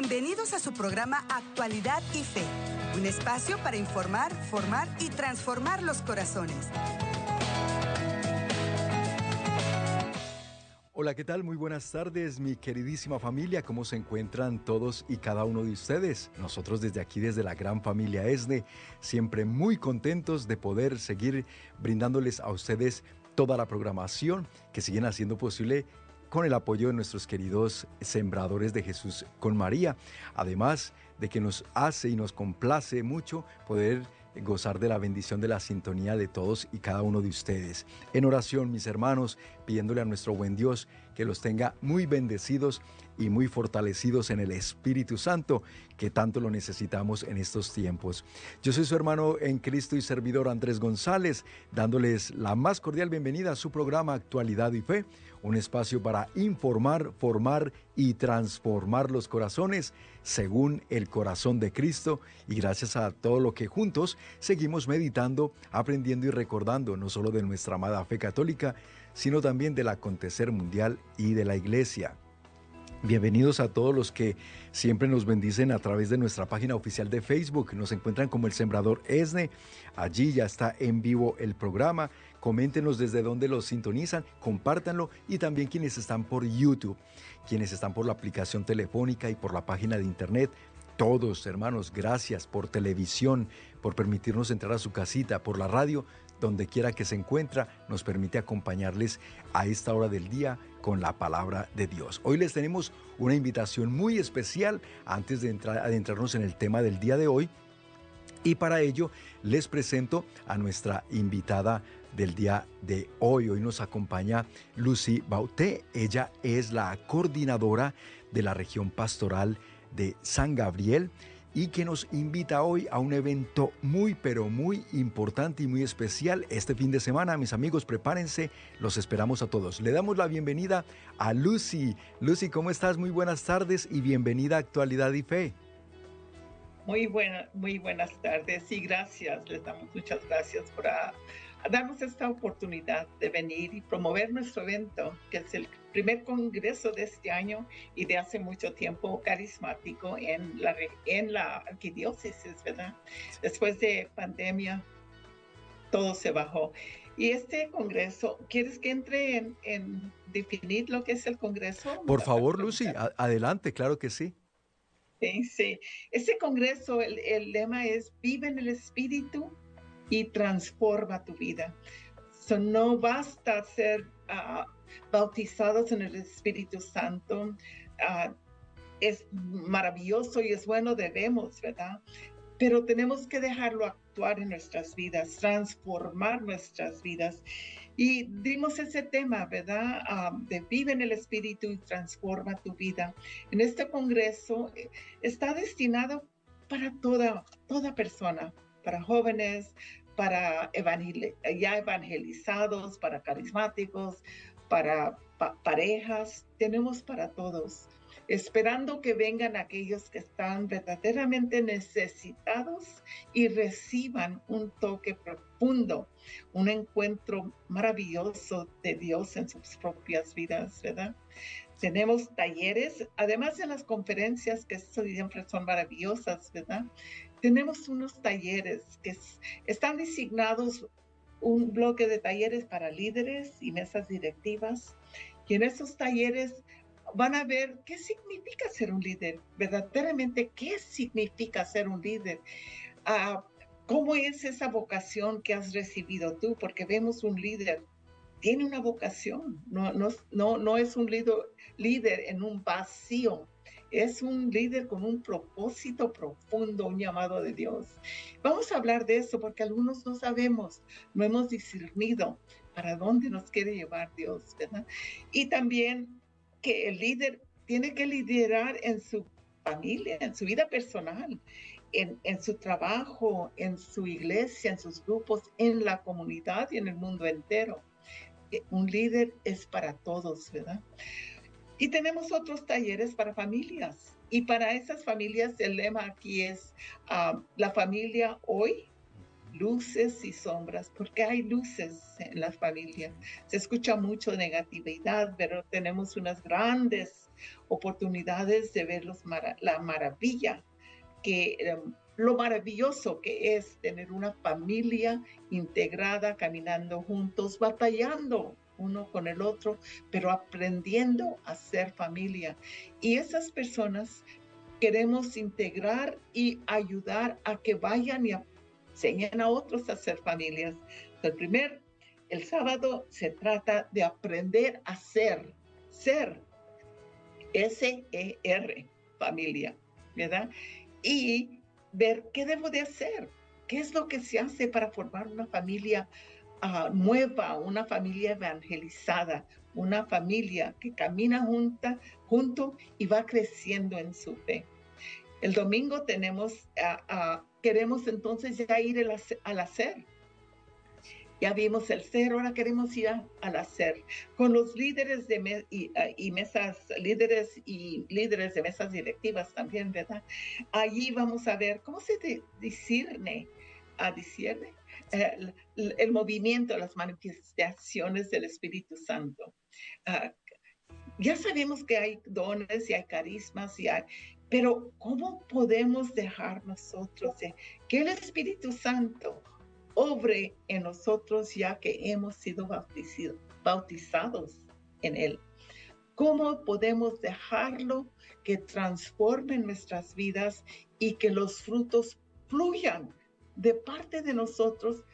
Bienvenidos a su programa Actualidad y Fe, un espacio para informar, formar y transformar los corazones. Hola, ¿qué tal? Muy buenas tardes, mi queridísima familia. ¿Cómo se encuentran todos y cada uno de ustedes? Nosotros desde aquí, desde la gran familia ESNE, siempre muy contentos de poder seguir brindándoles a ustedes toda la programación que siguen haciendo posible con el apoyo de nuestros queridos sembradores de Jesús con María. Además de que nos hace y nos complace mucho poder gozar de la bendición de la sintonía de todos y cada uno de ustedes. En oración, mis hermanos, pidiéndole a nuestro buen Dios que los tenga muy bendecidos y muy fortalecidos en el Espíritu Santo, que tanto lo necesitamos en estos tiempos. Yo soy su hermano en Cristo y servidor Andrés González, dándoles la más cordial bienvenida a su programa Actualidad y Fe, un espacio para informar, formar y transformar los corazones según el corazón de Cristo y gracias a todo lo que juntos seguimos meditando, aprendiendo y recordando no solo de nuestra amada fe católica, sino también del acontecer mundial y de la iglesia. Bienvenidos a todos los que siempre nos bendicen a través de nuestra página oficial de Facebook. Nos encuentran como el Sembrador ESNE. Allí ya está en vivo el programa. Coméntenos desde dónde lo sintonizan, compártanlo y también quienes están por YouTube, quienes están por la aplicación telefónica y por la página de internet. Todos, hermanos, gracias por televisión, por permitirnos entrar a su casita, por la radio, donde quiera que se encuentra, nos permite acompañarles a esta hora del día con la palabra de Dios. Hoy les tenemos una invitación muy especial antes de entrar, adentrarnos en el tema del día de hoy. Y para ello les presento a nuestra invitada del día de hoy. Hoy nos acompaña Lucy Bauté. Ella es la coordinadora de la región pastoral de San Gabriel y que nos invita hoy a un evento muy pero muy importante y muy especial este fin de semana. Mis amigos, prepárense, los esperamos a todos. Le damos la bienvenida a Lucy. Lucy, ¿cómo estás? Muy buenas tardes y bienvenida a Actualidad y Fe. Muy, buena, muy buenas tardes y gracias, les damos muchas gracias por darnos esta oportunidad de venir y promover nuestro evento, que es el primer congreso de este año y de hace mucho tiempo carismático en la, en la arquidiócesis, ¿verdad? Después de pandemia, todo se bajó. Y este congreso, ¿quieres que entre en, definir lo que es el congreso? Por favor, Lucy, adelante, claro que sí. Sí, sí. Este congreso, el, el lema es Vive en el Espíritu y transforma tu vida. So, no basta ser uh, bautizados en el Espíritu Santo. Uh, es maravilloso y es bueno, debemos, ¿verdad? Pero tenemos que dejarlo actuar en nuestras vidas, transformar nuestras vidas. Y dimos ese tema, ¿verdad? Uh, de vive en el Espíritu y transforma tu vida. En este congreso eh, está destinado para toda, toda persona, para jóvenes, para ya evangelizados, para carismáticos, para parejas, tenemos para todos, esperando que vengan aquellos que están verdaderamente necesitados y reciban un toque profundo, un encuentro maravilloso de Dios en sus propias vidas, ¿verdad? Tenemos talleres, además de las conferencias que siempre son maravillosas, ¿verdad? Tenemos unos talleres que están designados un bloque de talleres para líderes y mesas directivas. Y en esos talleres van a ver qué significa ser un líder, verdaderamente qué significa ser un líder. Ah, ¿Cómo es esa vocación que has recibido tú? Porque vemos un líder, tiene una vocación, no, no, no, no es un líder, líder en un vacío, es un líder con un propósito profundo, un llamado de Dios. Vamos a hablar de eso porque algunos no sabemos, no hemos discernido para dónde nos quiere llevar Dios, ¿verdad? Y también que el líder tiene que liderar en su familia, en su vida personal, en, en, su trabajo, en su iglesia, en sus grupos, en la comunidad y en el mundo entero. Eh, un líder es para todos, ¿verdad? Y tenemos otros talleres para familias. Y para esas familias el lema aquí es ah, la familia hoy, luces y sombras, porque hay luces en las familias. Se escucha mucho negatividad, pero tenemos unas grandes oportunidades de ver los la maravilla que em, lo maravilloso que es tener una familia integrada, caminando juntos, batallando uno con el otro, pero aprendiendo a ser familia. Y esas personas queremos integrar y ayudar a que vayan y enseñen a otros a ser familias. El primer, el sábado se trata de aprender a ser, ser, S-E-R, familia, ¿verdad? Y ver qué debo de hacer, qué es lo que se hace para formar una familia ah, nueva, una familia evangelizada, una familia que camina junta, junto y va creciendo en su fe. El domingo tenemos, ah, queremos entonces ya ir al hacer ya vimos el ser, ahora queremos ir al hacer. Con los líderes de y, mesas, líderes y líderes de mesas directivas también, ¿verdad? Allí vamos a ver cómo se discierne, a discierne el, el, movimiento, las manifestaciones del Espíritu Santo. Ah, ya sabemos que hay dones y hay carismas y hay, pero ¿cómo podemos dejar nosotros que el Espíritu Santo obre en nosotros ya que hemos sido bautizados en Él. ¿Cómo podemos dejarlo que transforme nuestras vidas y que los frutos fluyan de parte de nosotros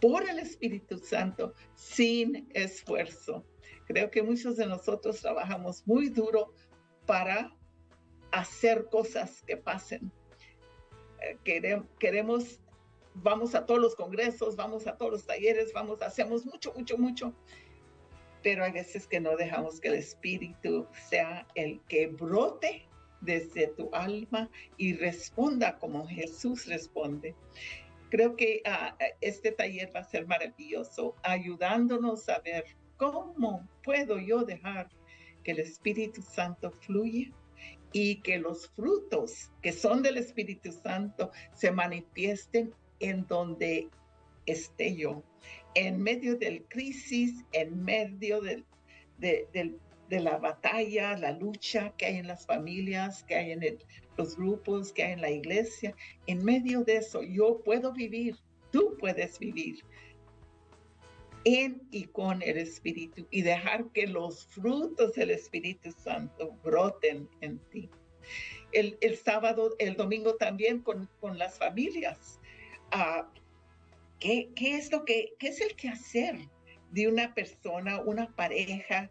por el Espíritu Santo sin esfuerzo? Creo que muchos de nosotros trabajamos muy duro para hacer cosas que pasen. Eh, queremos vamos a todos los congresos, vamos a todos los talleres, vamos, hacemos mucho, mucho, mucho, pero hay veces que no dejamos que el Espíritu sea el que brote desde tu alma y responda como Jesús responde. Creo que ah, este taller va a ser maravilloso, ayudándonos a ver cómo puedo yo dejar que el Espíritu Santo fluya y que los frutos que son del Espíritu Santo se manifiesten en donde esté yo, en medio del crisis, en medio de, la batalla, la lucha que hay en las familias, que hay en los grupos, que hay en la iglesia, en medio de eso yo puedo vivir, tú puedes vivir en y con el Espíritu y dejar que los frutos del Espíritu Santo broten en ti. El, sábado, el domingo también con, con las familias. ¿qué, es lo que, qué es el quehacer de una persona, una pareja,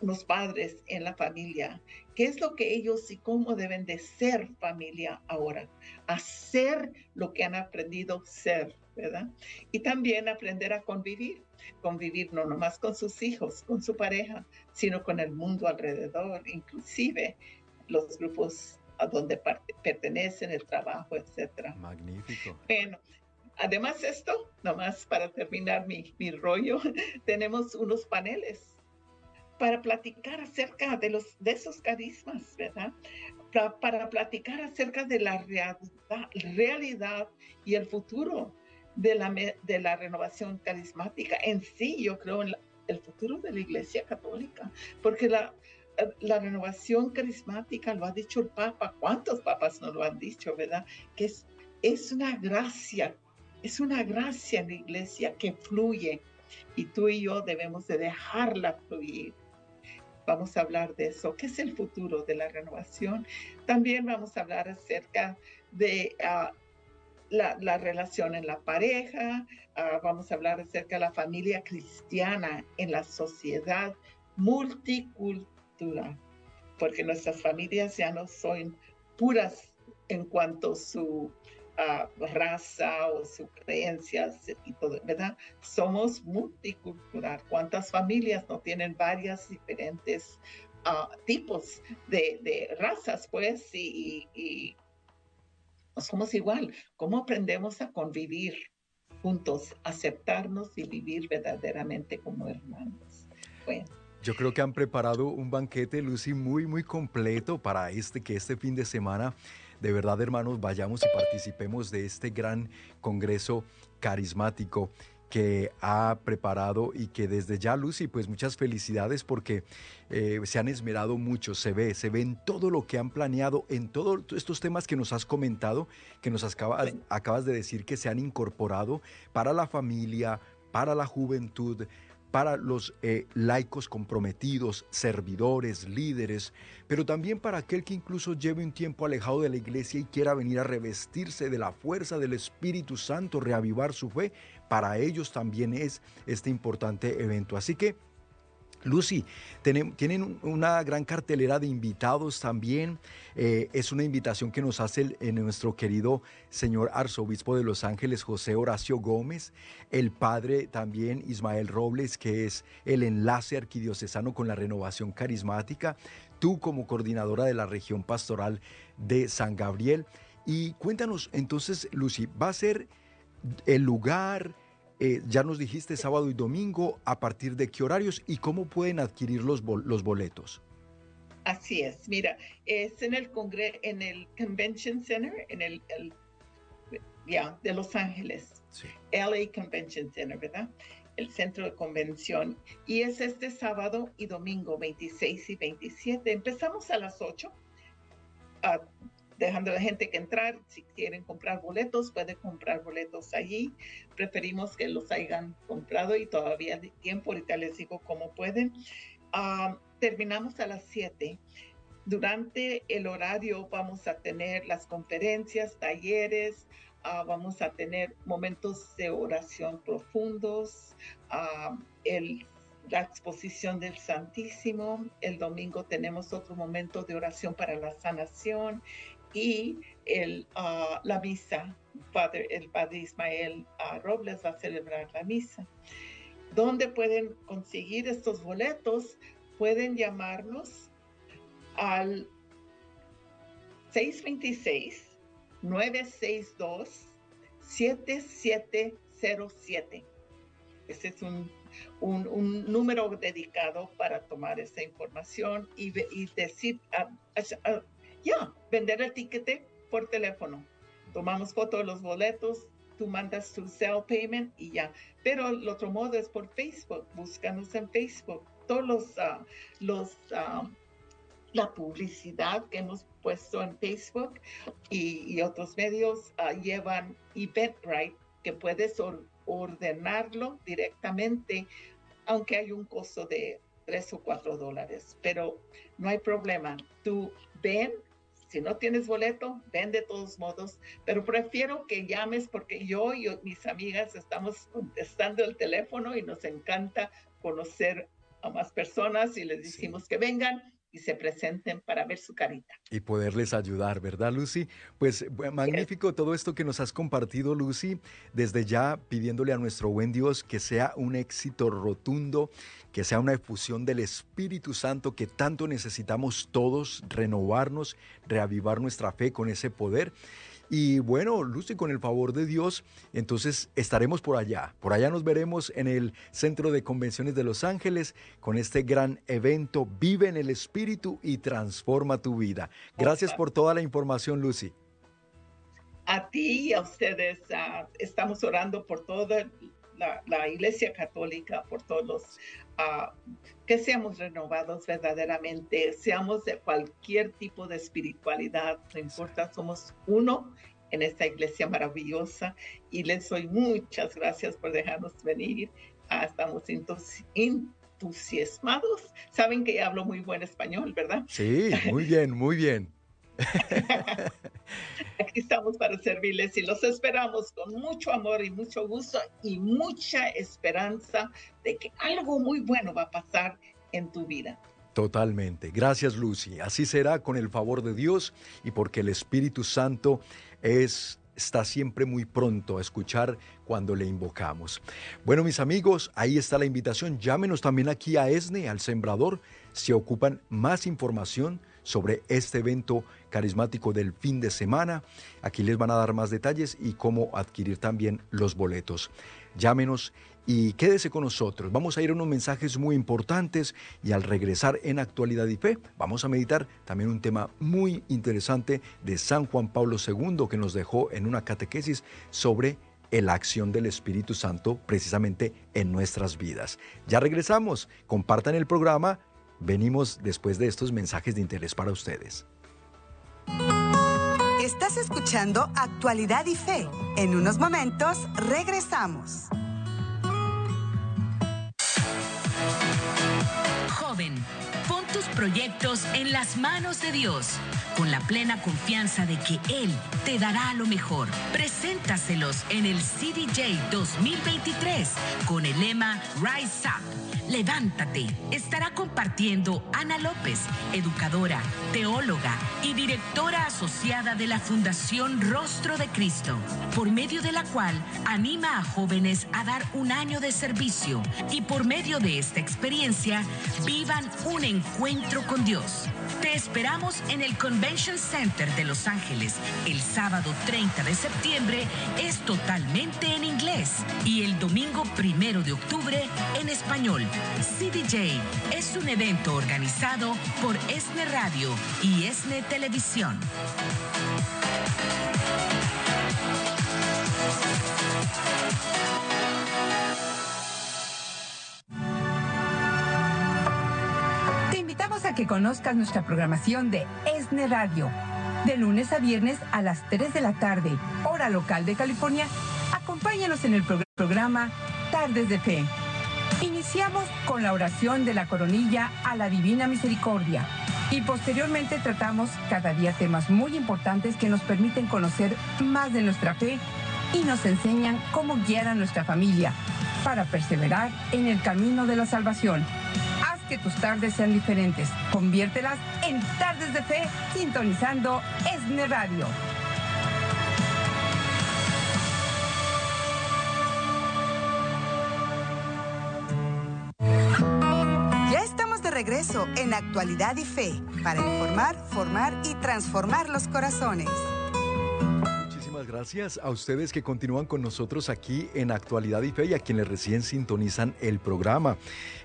unos padres en la familia? ¿Qué es lo que ellos y cómo deben de ser familia ahora? Hacer lo que han aprendido ser, ¿verdad? Y también aprender a convivir, convivir no nomás con sus hijos, con su pareja, sino con el mundo alrededor, inclusive los grupos a donde pertenecen, el trabajo, etcétera. Magnífico. Bueno, además esto, nomás para terminar mi, mi rollo, tenemos unos paneles para platicar acerca de, los, de esos carismas, ¿verdad? Para, para platicar acerca de la realidad, realidad y el futuro de la, de la renovación carismática. En sí, yo creo en el futuro de la Iglesia Católica, porque la, la renovación carismática, lo ha dicho el Papa, ¿cuántos papas nos lo han dicho, verdad? Que es, es una gracia, es una gracia en la iglesia que fluye y tú y yo debemos de dejarla fluir. Vamos a hablar de eso, ¿qué es el futuro de la renovación? También vamos a hablar acerca de ah, la, la, relación en la pareja, ah, vamos a hablar acerca de la familia cristiana en la sociedad multicultural porque nuestras familias ya no son puras en cuanto a su ah, raza o sus creencias y todo, ¿verdad? Somos multicultural. ¿Cuántas familias no tienen varias diferentes ah, tipos de, razas, pues? Y, y no somos igual. ¿Cómo aprendemos a convivir juntos, aceptarnos y vivir verdaderamente como hermanos? Bueno. Yo creo que han preparado un banquete, Lucy, muy, muy completo para este, que este fin de semana, de verdad, hermanos, vayamos y participemos de este gran congreso carismático que ha preparado y que desde ya, Lucy, pues muchas felicidades porque eh, se han esmerado mucho, se ve, se ve en todo lo que han planeado, en todos estos temas que nos has comentado, que nos acabas, acabas de decir que se han incorporado para la familia, para la juventud, para los eh, laicos comprometidos, servidores, líderes, pero también para aquel que incluso lleve un tiempo alejado de la iglesia y quiera venir a revestirse de la fuerza del Espíritu Santo, reavivar su fe, para ellos también es este importante evento. Así que Lucy, tienen una gran cartelera de invitados también. Eh, es una invitación que nos hace el, nuestro querido señor arzobispo de Los Ángeles, José Horacio Gómez, el padre también Ismael Robles, que es el enlace arquidiocesano con la renovación carismática, tú como coordinadora de la región pastoral de San Gabriel. Y cuéntanos entonces, Lucy, ¿va a ser el lugar? Eh, ya nos dijiste sábado y domingo, ¿a partir de qué horarios y cómo pueden adquirir los, los boletos? Así es, mira, es en el congre en el Convention Center, en el, ya, de Los Ángeles, LA Convention Center, ¿verdad? El centro de convención. Y es este sábado y domingo, 26 y 27. Empezamos a las 8 dejando a la gente que entrar. Si quieren comprar boletos, pueden comprar boletos allí. Preferimos que los hayan comprado y todavía hay tiempo. Ahorita les digo cómo pueden. Ah, terminamos a las 7. Durante el horario vamos a tener las conferencias, talleres, ah, vamos a tener momentos de oración profundos, uh, el la exposición del Santísimo. El domingo tenemos otro momento de oración para la sanación y el, ah, la misa. Padre, el padre Ismael ah, Robles va a celebrar la misa. ¿Dónde pueden conseguir estos boletos? Pueden llamarnos al 626-962-7707. Ese es un, un, número dedicado para tomar esa información y, y decir, ah, ya, vender el tiquete por teléfono. Tomamos foto de los boletos, tú mandas tu cell payment y ya. Pero el otro modo es por Facebook. Búscanos en Facebook. Todos los, ah, los ah, la publicidad que hemos puesto en Facebook y, otros medios uh, llevan Eventbrite, que puedes ordenarlo directamente, aunque hay un costo de tres o cuatro dólares. Pero no hay problema. Tú ven si no tienes boleto, ven de todos modos, pero prefiero que llames porque yo y mis amigas estamos contestando el teléfono y nos encanta conocer a más personas y les decimos que vengan y se presenten para ver su carita. Y poderles ayudar, ¿verdad, Lucy? Pues magnífico todo esto que nos has compartido, Lucy. Desde ya pidiéndole a nuestro buen Dios que sea un éxito rotundo, que sea una efusión del Espíritu Santo que tanto necesitamos todos, renovarnos, reavivar nuestra fe con ese poder y bueno, Lucy, con el favor de Dios, entonces estaremos por allá. Por allá nos veremos en el Centro de Convenciones de Los Ángeles con este gran evento. Vive en el Espíritu y transforma tu vida. Gracias por toda la información, Lucy. A ti y a ustedes ah, estamos orando por toda la, Iglesia Católica, por todos los ah, que seamos renovados verdaderamente, seamos de cualquier tipo de espiritualidad, no importa, somos uno en esta iglesia maravillosa y les doy muchas gracias por dejarnos venir. Ah, estamos entusiasmados. Saben que hablo muy buen español, ¿verdad? Sí, muy bien, muy bien. Aquí estamos para servirles y los esperamos con mucho amor y mucho gusto y mucha esperanza de que algo muy bueno va a pasar en tu vida. Totalmente. Gracias, Lucy. Así será con el favor de Dios y porque el Espíritu Santo es está siempre muy pronto a escuchar cuando le invocamos. Bueno, mis amigos, ahí está la invitación. Llámenos también aquí a ESNE, al Sembrador, si ocupan más información sobre este evento carismático del fin de semana. Aquí les van a dar más detalles y cómo adquirir también los boletos. Llámenos y quédese con nosotros. Vamos a ir a unos mensajes muy importantes y al regresar en Actualidad y Fe vamos a meditar también un tema muy interesante de San Juan Pablo II que nos dejó en una catequesis sobre la acción del Espíritu Santo precisamente en nuestras vidas. Ya regresamos, compartan el programa, venimos después de estos mensajes de interés para ustedes. Estás escuchando Actualidad y Fe. En unos momentos regresamos. Joven, proyectos en las manos de Dios con la plena confianza de que Él te dará lo mejor. Preséntaselos en el CDJ 2023 con el lema Rise Up. Levántate. Estará compartiendo Ana López, educadora, teóloga y directora asociada de la Fundación Rostro de Cristo, por medio de la cual anima a jóvenes a dar un año de servicio y por medio de esta experiencia vivan un encuentro con Dios. Te esperamos en el Convention Center de Los Ángeles el sábado 30 de septiembre. Es totalmente en inglés y el domingo primero de octubre en español. CDJ es un evento organizado por ESNE Radio y ESNE Televisión. Que conozcas nuestra programación de ESNE Radio. De lunes a viernes a las 3 de la tarde, hora local de California, acompáñanos en el programa Tardes de Fe. Iniciamos con la oración de la coronilla a la Divina Misericordia y posteriormente tratamos cada día temas muy importantes que nos permiten conocer más de nuestra fe y nos enseñan cómo guiar a nuestra familia para perseverar en el camino de la salvación que tus tardes sean diferentes. Conviértelas en tardes de fe sintonizando ESNE Radio. Ya estamos de regreso en Actualidad y Fe para informar, formar y transformar los corazones gracias a ustedes que continúan con nosotros aquí en Actualidad y Fe y a quienes recién sintonizan el programa.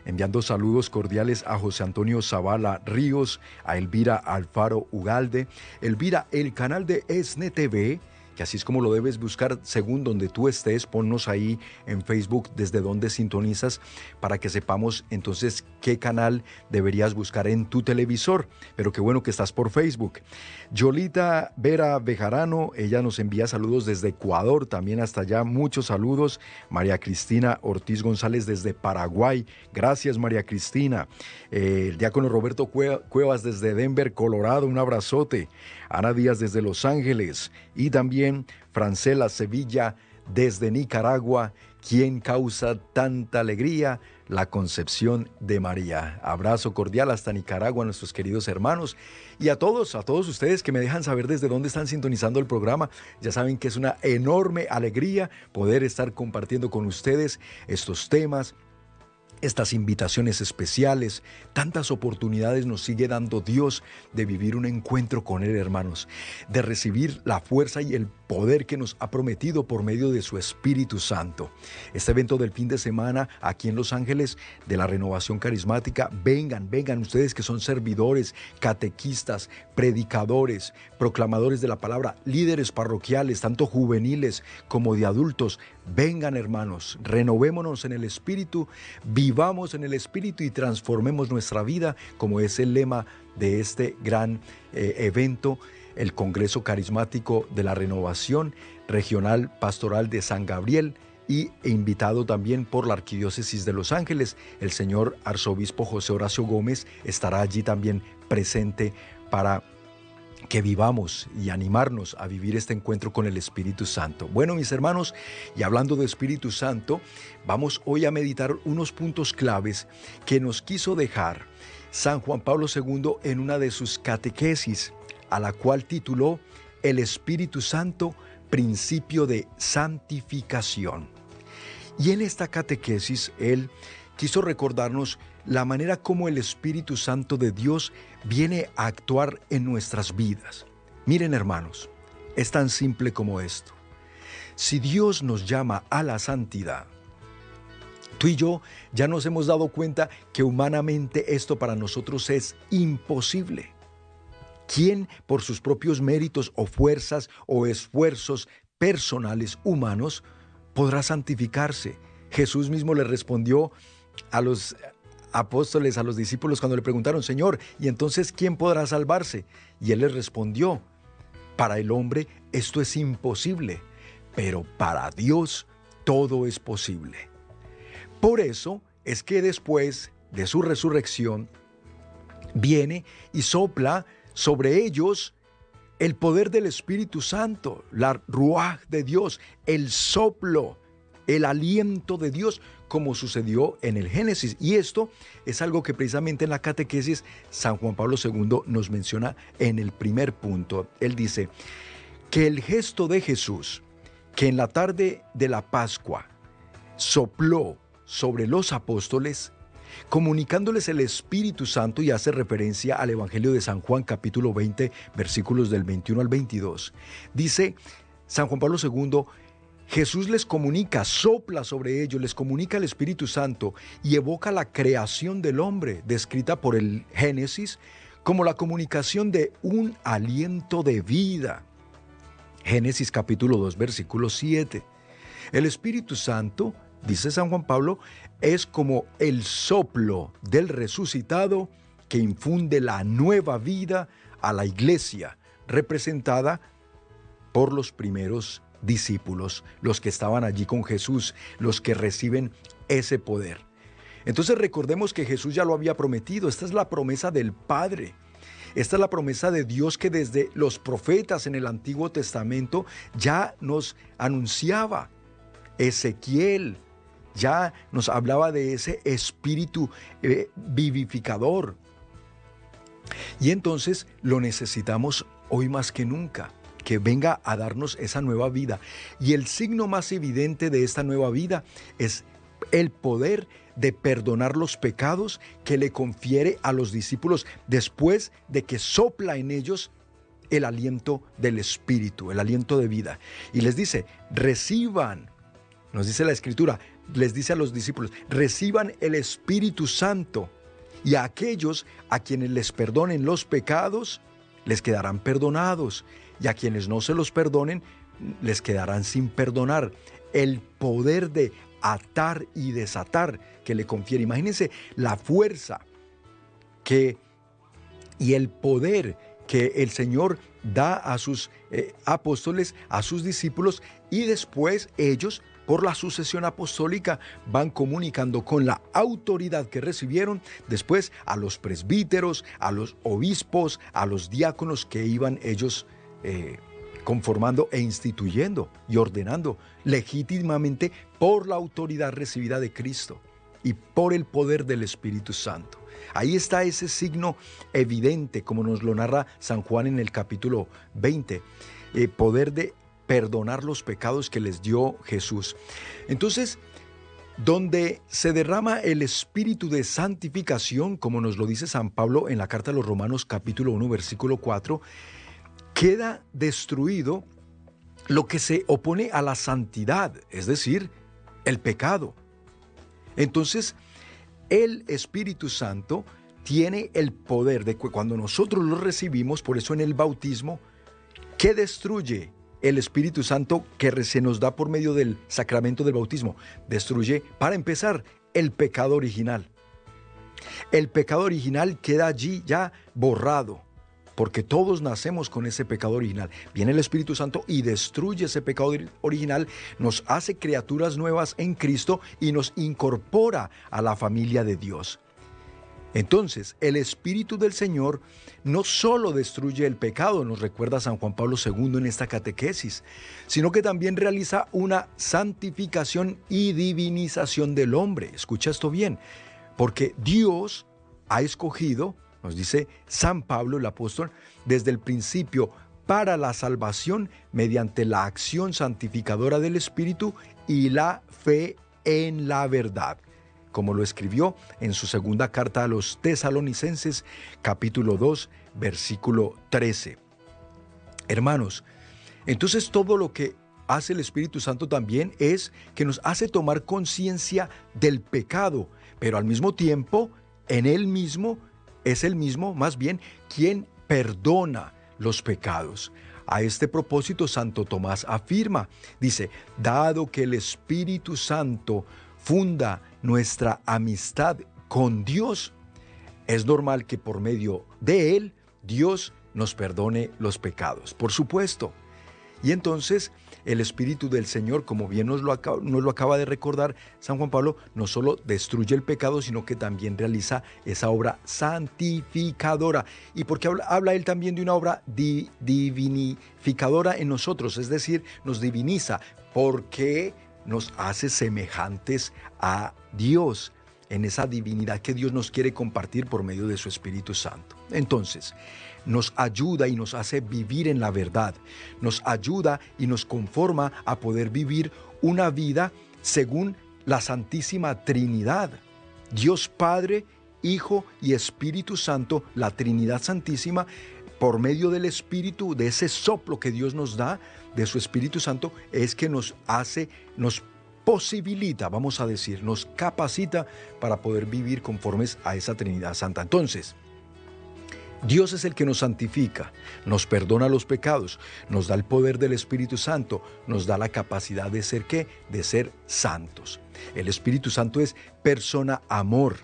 Enviando saludos cordiales a José Antonio Zavala Ríos, a Elvira Alfaro Ugalde, Elvira, el canal de ESNE TV así es como lo debes buscar según donde tú estés, ponnos ahí en Facebook desde donde sintonizas para que sepamos entonces qué canal deberías buscar en tu televisor. Pero qué bueno que estás por Facebook. Yolita Vera Bejarano, ella nos envía saludos desde Ecuador, también hasta allá, muchos saludos. María Cristina Ortiz González desde Paraguay, gracias María Cristina. Eh, el diácono Roberto Cuevas desde Denver, Colorado, un abrazote. Ana Díaz desde Los Ángeles y también Francela Sevilla desde Nicaragua, quien causa tanta alegría, la concepción de María. Abrazo cordial hasta Nicaragua, nuestros queridos hermanos, y a todos, a todos ustedes que me dejan saber desde dónde están sintonizando el programa. Ya saben que es una enorme alegría poder estar compartiendo con ustedes estos temas, estas invitaciones especiales, tantas oportunidades nos sigue dando Dios de vivir un encuentro con Él, hermanos, de recibir la fuerza y el poder que nos ha prometido por medio de su Espíritu Santo. Este evento del fin de semana aquí en Los Ángeles de la renovación carismática, vengan, vengan ustedes que son servidores, catequistas, predicadores, proclamadores de la palabra, líderes parroquiales, tanto juveniles como de adultos, vengan hermanos, renovémonos en el Espíritu, vivamos en el Espíritu y transformemos nuestra vida como es el lema de este gran eh, evento el Congreso Carismático de la Renovación Regional Pastoral de San Gabriel y invitado también por la Arquidiócesis de Los Ángeles. El señor arzobispo José Horacio Gómez estará allí también presente para que vivamos y animarnos a vivir este encuentro con el Espíritu Santo. Bueno, mis hermanos, y hablando de Espíritu Santo, vamos hoy a meditar unos puntos claves que nos quiso dejar San Juan Pablo II en una de sus catequesis a la cual tituló El Espíritu Santo, principio de santificación. Y en esta catequesis él quiso recordarnos la manera como el Espíritu Santo de Dios viene a actuar en nuestras vidas. Miren hermanos, es tan simple como esto. Si Dios nos llama a la santidad, tú y yo ya nos hemos dado cuenta que humanamente esto para nosotros es imposible. ¿Quién por sus propios méritos o fuerzas o esfuerzos personales humanos podrá santificarse? Jesús mismo le respondió a los apóstoles, a los discípulos, cuando le preguntaron, Señor, ¿y entonces quién podrá salvarse? Y él les respondió, para el hombre esto es imposible, pero para Dios todo es posible. Por eso es que después de su resurrección, viene y sopla sobre ellos el poder del Espíritu Santo, la ruaj de Dios, el soplo, el aliento de Dios, como sucedió en el Génesis. Y esto es algo que precisamente en la catequesis San Juan Pablo II nos menciona en el primer punto. Él dice que el gesto de Jesús, que en la tarde de la Pascua sopló sobre los apóstoles, comunicándoles el Espíritu Santo y hace referencia al Evangelio de San Juan capítulo 20 versículos del 21 al 22. Dice San Juan Pablo II, Jesús les comunica, sopla sobre ellos, les comunica el Espíritu Santo y evoca la creación del hombre, descrita por el Génesis, como la comunicación de un aliento de vida. Génesis capítulo 2 versículo 7. El Espíritu Santo, dice San Juan Pablo, es como el soplo del resucitado que infunde la nueva vida a la iglesia, representada por los primeros discípulos, los que estaban allí con Jesús, los que reciben ese poder. Entonces recordemos que Jesús ya lo había prometido, esta es la promesa del Padre. Esta es la promesa de Dios que desde los profetas en el Antiguo Testamento ya nos anunciaba. Ezequiel, ya nos hablaba de ese espíritu eh, vivificador. Y entonces lo necesitamos hoy más que nunca, que venga a darnos esa nueva vida. Y el signo más evidente de esta nueva vida es el poder de perdonar los pecados que le confiere a los discípulos después de que sopla en ellos el aliento del Espíritu, el aliento de vida. Y les dice, reciban, nos dice la Escritura, les dice a los discípulos, reciban el Espíritu Santo y a aquellos a quienes les perdonen los pecados, les quedarán perdonados y a quienes no se los perdonen, les quedarán sin perdonar. El poder de atar y desatar que le confiere. Imagínense la fuerza que y el poder que el Señor da a sus eh, apóstoles, a sus discípulos, y después ellos por la sucesión apostólica van comunicando con la autoridad que recibieron después a los presbíteros, a los obispos, a los diáconos que iban ellos eh, conformando e instituyendo y ordenando legítimamente por la autoridad recibida de Cristo y por el poder del Espíritu Santo. Ahí está ese signo evidente, como nos lo narra San Juan en el capítulo 20, eh, poder de perdonar los pecados que les dio Jesús. Entonces, donde se derrama el espíritu de santificación, como nos lo dice San Pablo en la carta a los Romanos capítulo 1 versículo 4, queda destruido lo que se opone a la santidad, es decir, el pecado. Entonces, el Espíritu Santo tiene el poder de que cuando nosotros lo recibimos, por eso en el bautismo, que destruye el Espíritu Santo que se nos da por medio del sacramento del bautismo. Destruye, para empezar, el pecado original. El pecado original queda allí ya borrado, porque todos nacemos con ese pecado original. Viene el Espíritu Santo y destruye ese pecado original, nos hace criaturas nuevas en Cristo y nos incorpora a la familia de Dios. Entonces, el Espíritu del Señor no solo destruye el pecado, nos recuerda San Juan Pablo II en esta catequesis, sino que también realiza una santificación y divinización del hombre. Escucha esto bien, porque Dios ha escogido, nos dice San Pablo el apóstol, desde el principio para la salvación mediante la acción santificadora del Espíritu y la fe en la verdad como lo escribió en su segunda carta a los tesalonicenses capítulo 2 versículo 13. Hermanos, entonces todo lo que hace el Espíritu Santo también es que nos hace tomar conciencia del pecado, pero al mismo tiempo, en Él mismo, es el mismo, más bien, quien perdona los pecados. A este propósito, Santo Tomás afirma, dice, dado que el Espíritu Santo funda nuestra amistad con Dios, es normal que por medio de Él Dios nos perdone los pecados. Por supuesto. Y entonces el Espíritu del Señor, como bien nos lo, acaba, de recordar San Juan Pablo, no solo destruye el pecado, sino que también realiza esa obra santificadora. ¿Y porque habla, habla él también de una obra divinificadora en nosotros? Es decir, nos diviniza porque nos hace semejantes a Dios en esa divinidad que Dios nos quiere compartir por medio de su Espíritu Santo. Entonces, nos ayuda y nos hace vivir en la verdad, nos ayuda y nos conforma a poder vivir una vida según la Santísima Trinidad. Dios Padre, Hijo y Espíritu Santo, la Trinidad Santísima, por medio del Espíritu, de ese soplo que Dios nos da, de su Espíritu Santo, es que nos hace, nos posibilita, vamos a decir, nos capacita para poder vivir conformes a esa Trinidad Santa. Entonces, Dios es el que nos santifica, nos perdona los pecados, nos da el poder del Espíritu Santo, nos da la capacidad de ser qué? De ser santos. El Espíritu Santo es persona amor,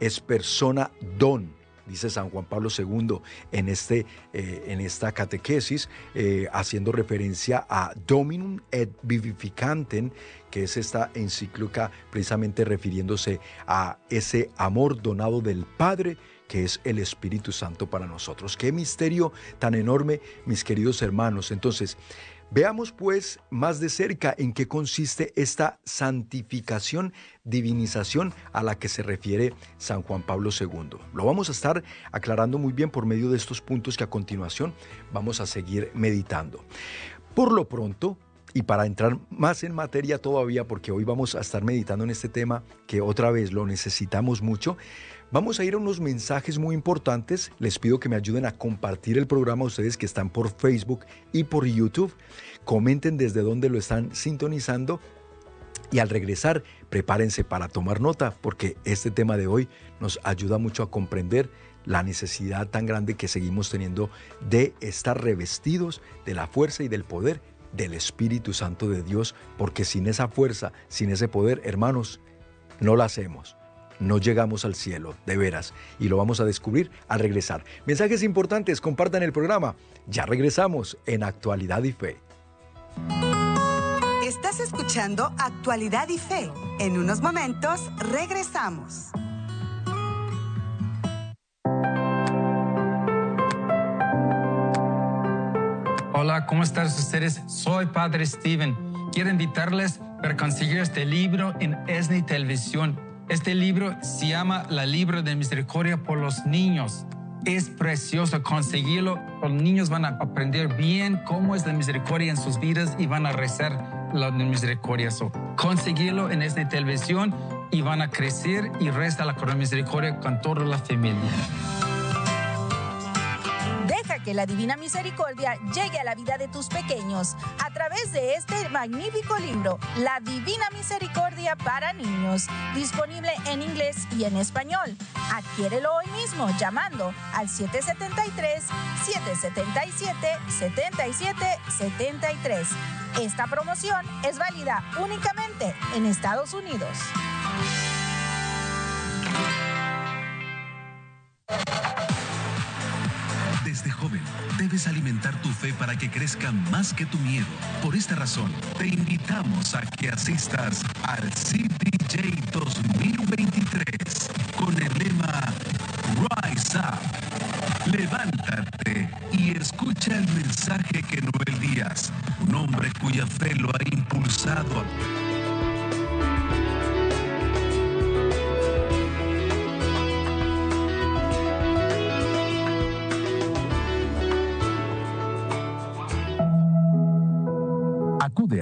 es persona don. Dice San Juan Pablo II en, este, eh, en esta catequesis, eh, haciendo referencia a Dominum et Vivificantem, que es esta encíclica precisamente refiriéndose a ese amor donado del Padre que es el Espíritu Santo para nosotros. Qué misterio tan enorme, mis queridos hermanos. Entonces, veamos pues más de cerca en qué consiste esta santificación, divinización a la que se refiere San Juan Pablo II. Lo vamos a estar aclarando muy bien por medio de estos puntos que a continuación vamos a seguir meditando. Por lo pronto, y para entrar más en materia todavía, porque hoy vamos a estar meditando en este tema que otra vez lo necesitamos mucho, Vamos a ir a unos mensajes muy importantes. Les pido que me ayuden a compartir el programa a ustedes que están por Facebook y por YouTube. Comenten desde dónde lo están sintonizando. Y al regresar, prepárense para tomar nota, porque este tema de hoy nos ayuda mucho a comprender la necesidad tan grande que seguimos teniendo de estar revestidos de la fuerza y del poder del Espíritu Santo de Dios, porque sin esa fuerza, sin ese poder, hermanos, no la hacemos no llegamos al cielo, de veras, y lo vamos a descubrir al regresar. Mensajes importantes, compartan el programa. Ya regresamos en Actualidad y Fe. Estás escuchando Actualidad y Fe. En unos momentos regresamos. Hola, ¿cómo están ustedes? Soy Padre Steven. Quiero invitarles para conseguir este libro en ESNI Televisión este libro se llama La Libro de Misericordia por los Niños. Es precioso conseguirlo. Los niños van a aprender bien cómo es la misericordia en sus vidas y van a rezar la misericordia. conseguirlo en esta televisión y van a crecer y resta la misericordia con toda la familia que la Divina Misericordia llegue a la vida de tus pequeños a través de este magnífico libro, La Divina Misericordia para Niños, disponible en inglés y en español. Adquiérelo hoy mismo llamando al 773-777-7773. Esta promoción es válida únicamente en Estados Unidos. Debes alimentar tu fe para que crezca más que tu miedo. Por esta razón, te invitamos a que asistas al CDJ 2023 con el lema Rise Up. Levántate y escucha el mensaje que Noel Díaz, un hombre cuya fe lo ha impulsado a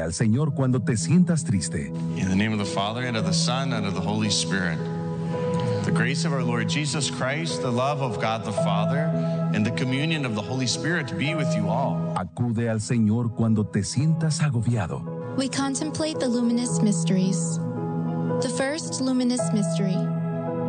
al Señor cuando te sientas triste. In the name of the Father and of the Son and of the Holy Spirit. The grace of our Lord Jesus Christ, the love of God the Father, and the communion of the Holy Spirit be with you all. Acude al Señor cuando te sientas agobiado. We contemplate the luminous mysteries. The first luminous mystery,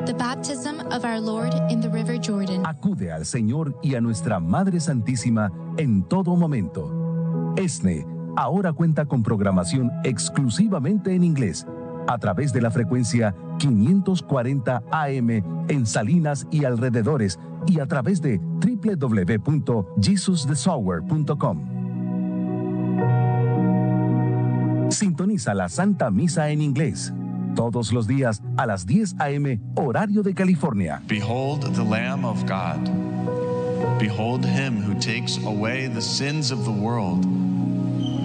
the baptism of our Lord in the river Jordan. Acude al Señor y a nuestra Madre Santísima en todo momento ESNE ahora cuenta con programación exclusivamente en inglés a través de la frecuencia 540 AM en Salinas y alrededores y a través de www.jesusthesower.com. Sintoniza la Santa Misa en inglés todos los días a las 10 a.m. horario de California. Behold the Lamb of God. Behold him who takes away the sins of the world.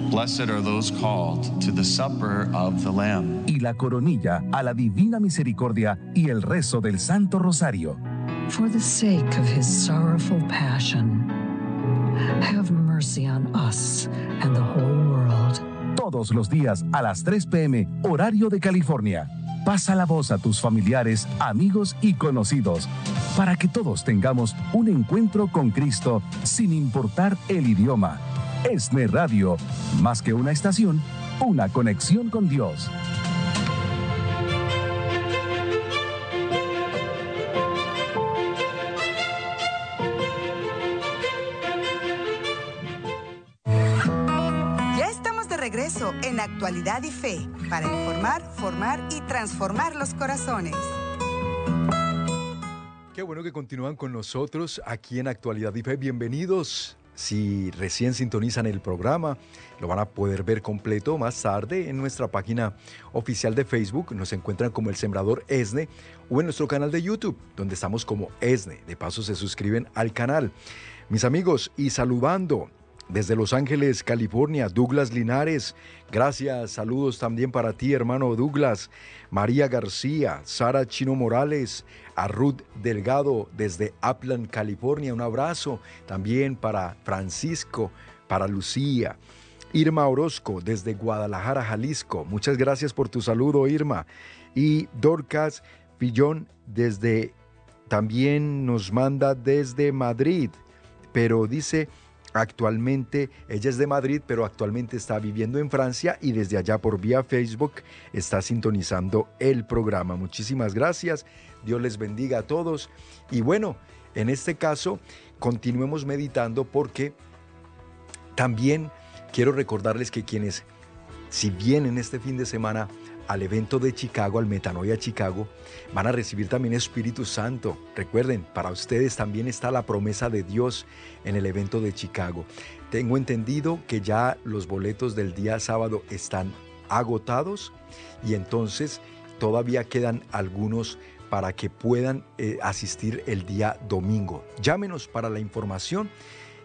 Blessed are those called to the supper of the Lamb. Y la coronilla a la divina misericordia y el rezo del Santo Rosario. For the sake of his sorrowful passion, have mercy on us and the whole world. Todos los días a las 3 p.m. horario de California. Pasa la voz a tus familiares, amigos y conocidos para que todos tengamos un encuentro con Cristo sin importar el idioma. ESNE Radio, más que una estación, una conexión con Dios. Ya estamos de regreso en Actualidad y Fe para informar, formar y transformar los corazones. Qué bueno que continúan con nosotros aquí en Actualidad y Fe. Bienvenidos. Si recién sintonizan el programa, lo van a poder ver completo más tarde en nuestra página oficial de Facebook. Nos encuentran como El Sembrador ESNE o en nuestro canal de YouTube, donde estamos como ESNE. De paso se suscriben al canal. Mis amigos, y saludando desde Los Ángeles, California, Douglas Linares. Gracias, saludos también para ti, hermano Douglas. María García, Sara Chino Morales, a Ruth Delgado desde Upland, California. Un abrazo también para Francisco, para Lucía. Irma Orozco desde Guadalajara, Jalisco. Muchas gracias por tu saludo, Irma. Y Dorcas Pillón desde también nos manda desde Madrid, pero dice Actualmente, ella es de Madrid, pero actualmente está viviendo en Francia y desde allá por vía Facebook está sintonizando el programa. Muchísimas gracias, Dios les bendiga a todos. Y bueno, en este caso, continuemos meditando porque también quiero recordarles que quienes, si vienen este fin de semana al evento de Chicago, al Metanoia Chicago, van a recibir también Espíritu Santo. Recuerden, para ustedes también está la promesa de Dios en el evento de Chicago. Tengo entendido que ya los boletos del día sábado están agotados y entonces todavía quedan algunos para que puedan eh, asistir el día domingo. Llámenos para la información.